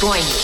fucking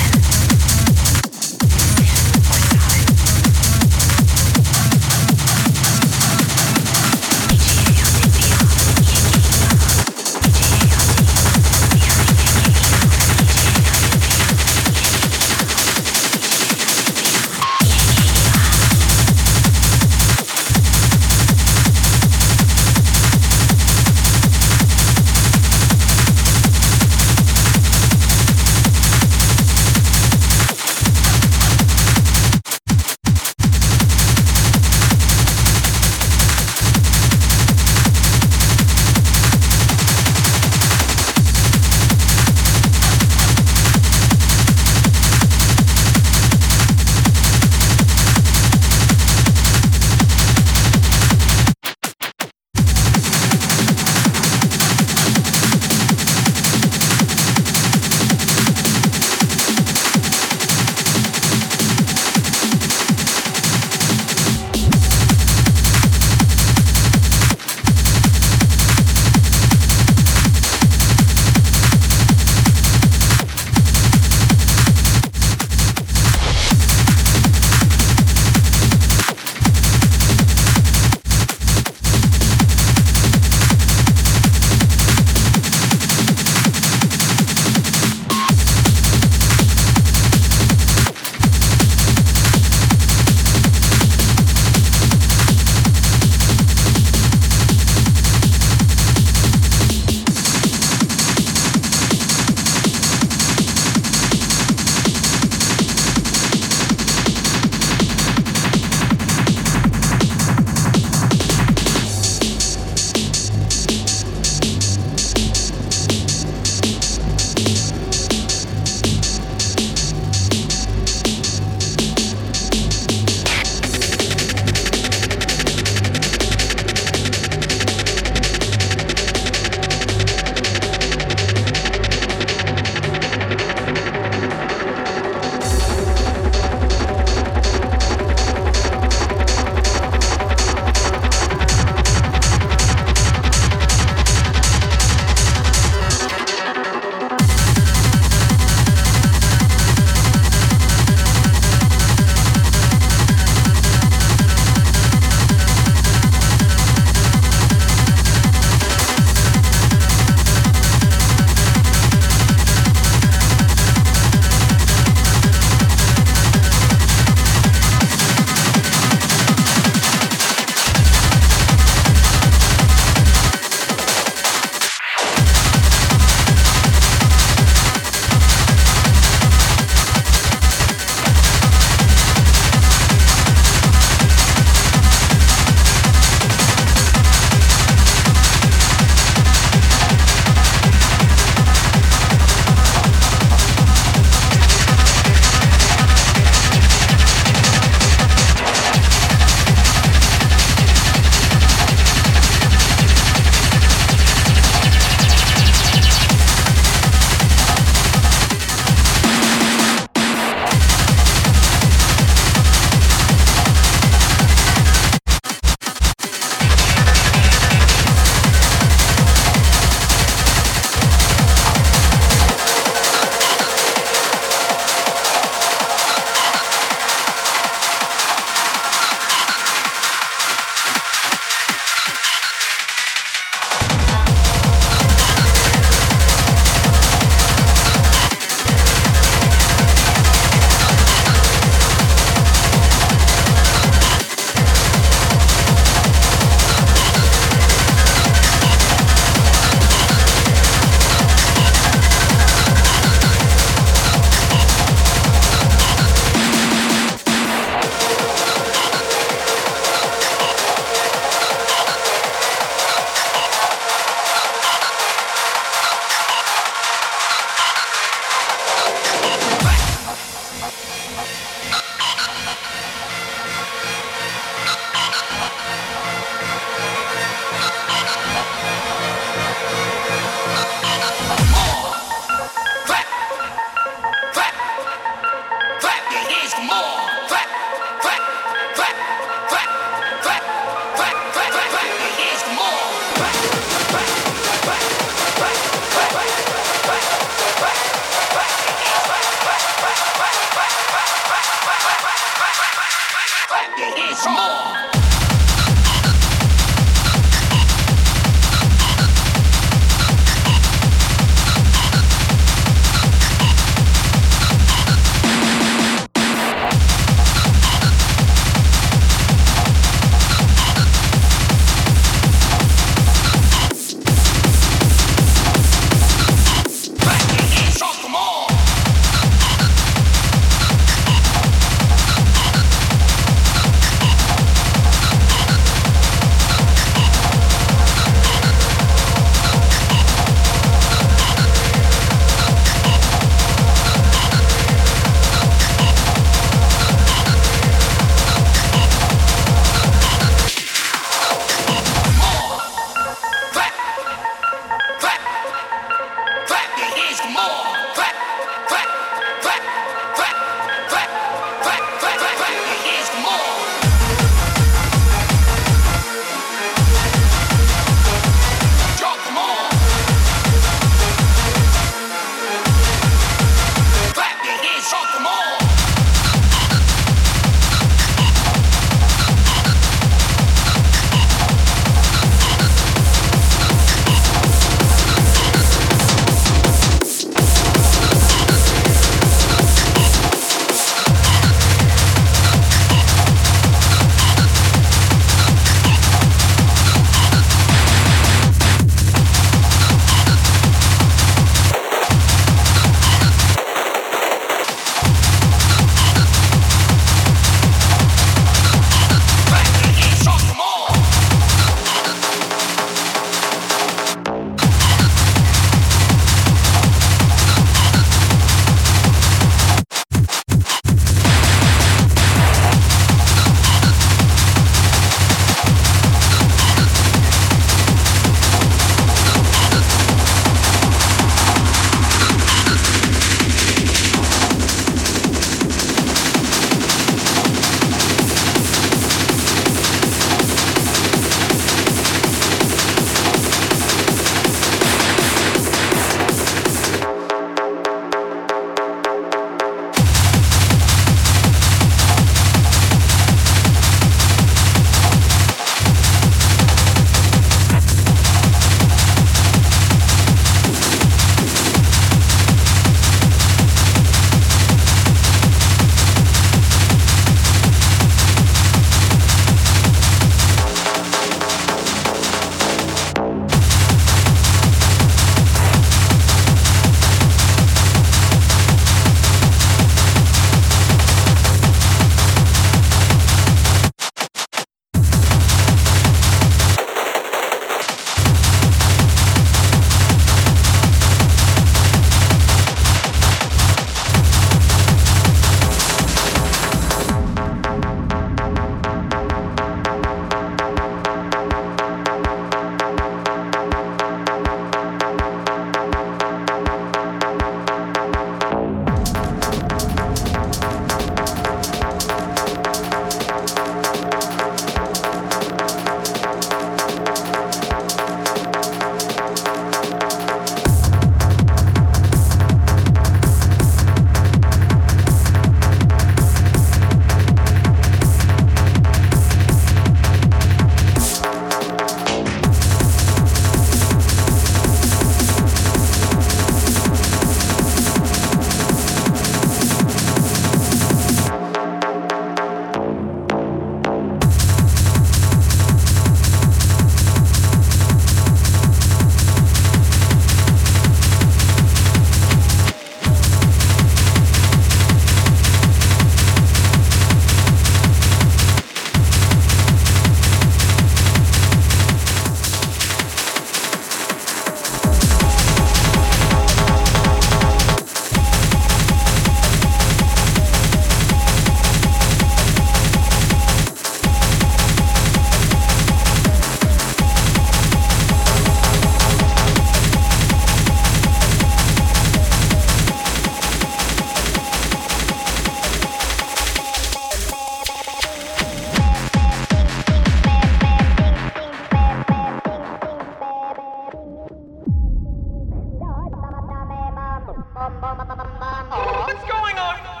What's going on?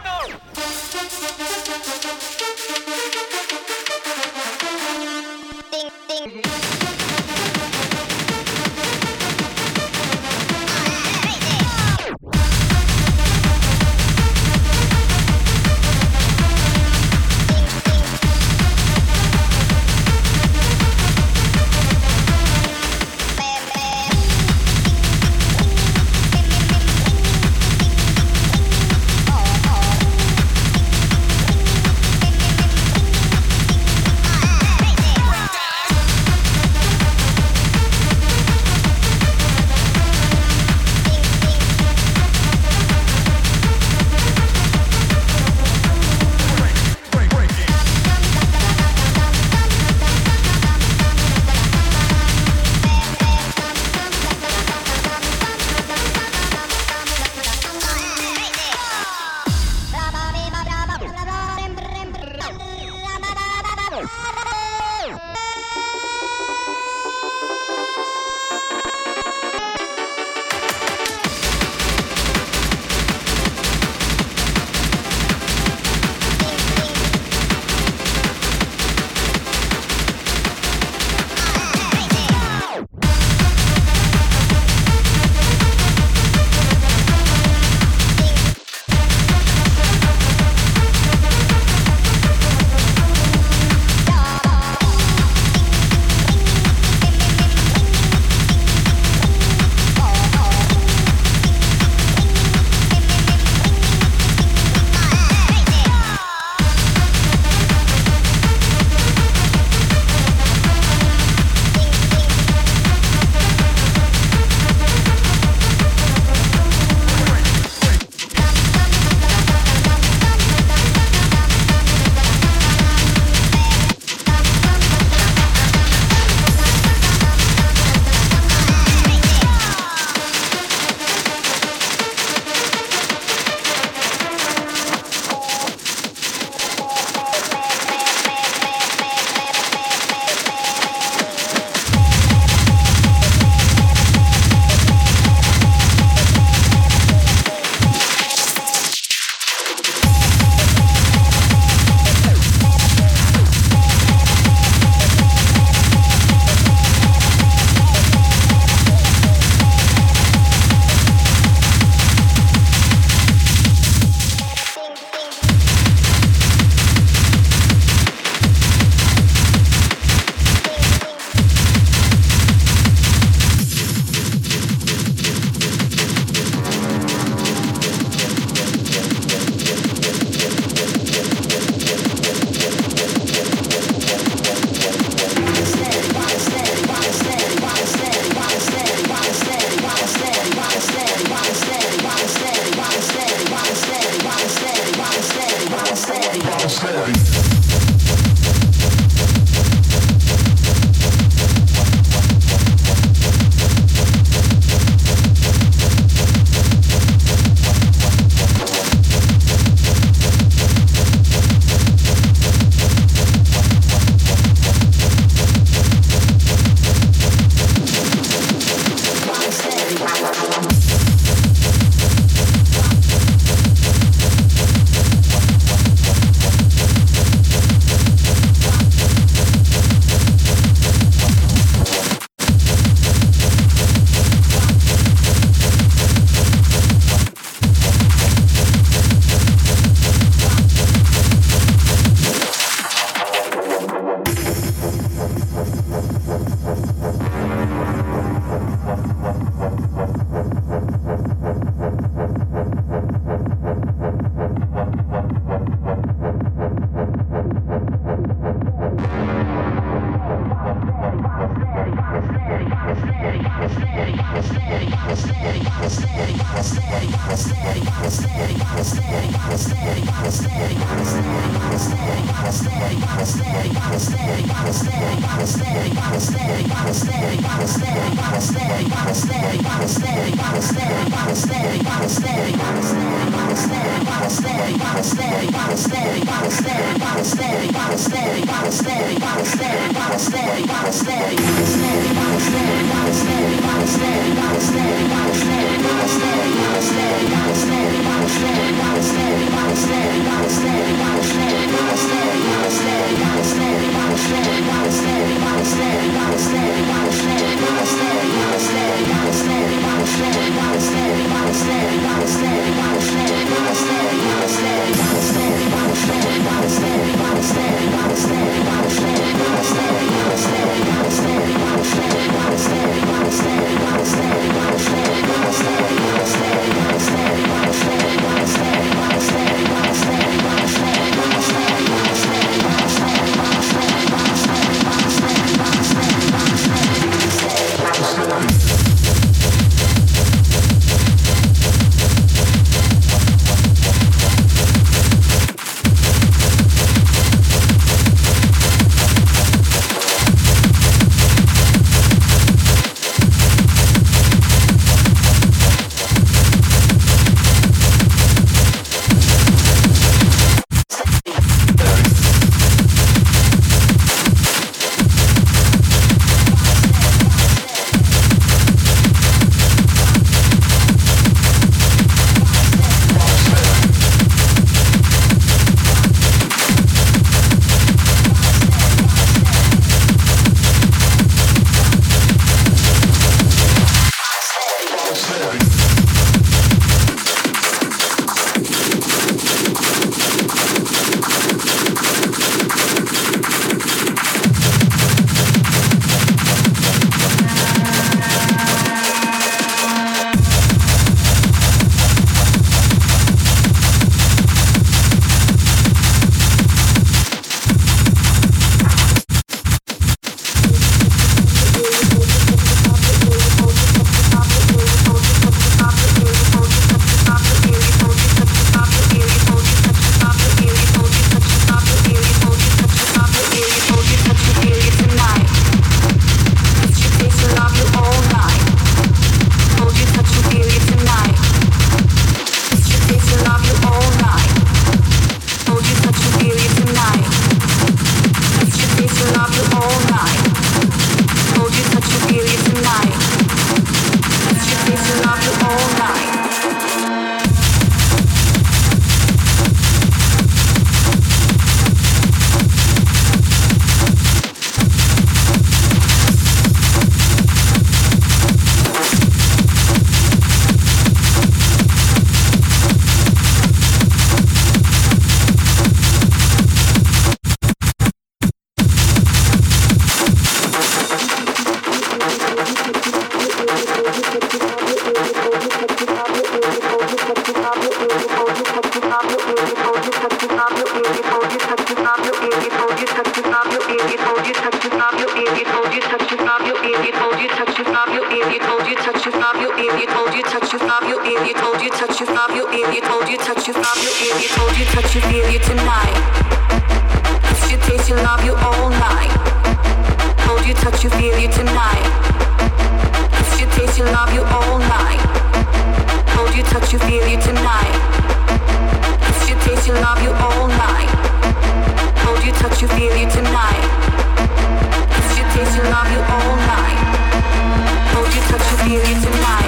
Love you all night. Hold you, touch you, feel you tonight chase you, love you all night. Hold you, touch you, feel you tonight. Kiss you, taste you, love you all night. Hold you, touch you, feel you tonight.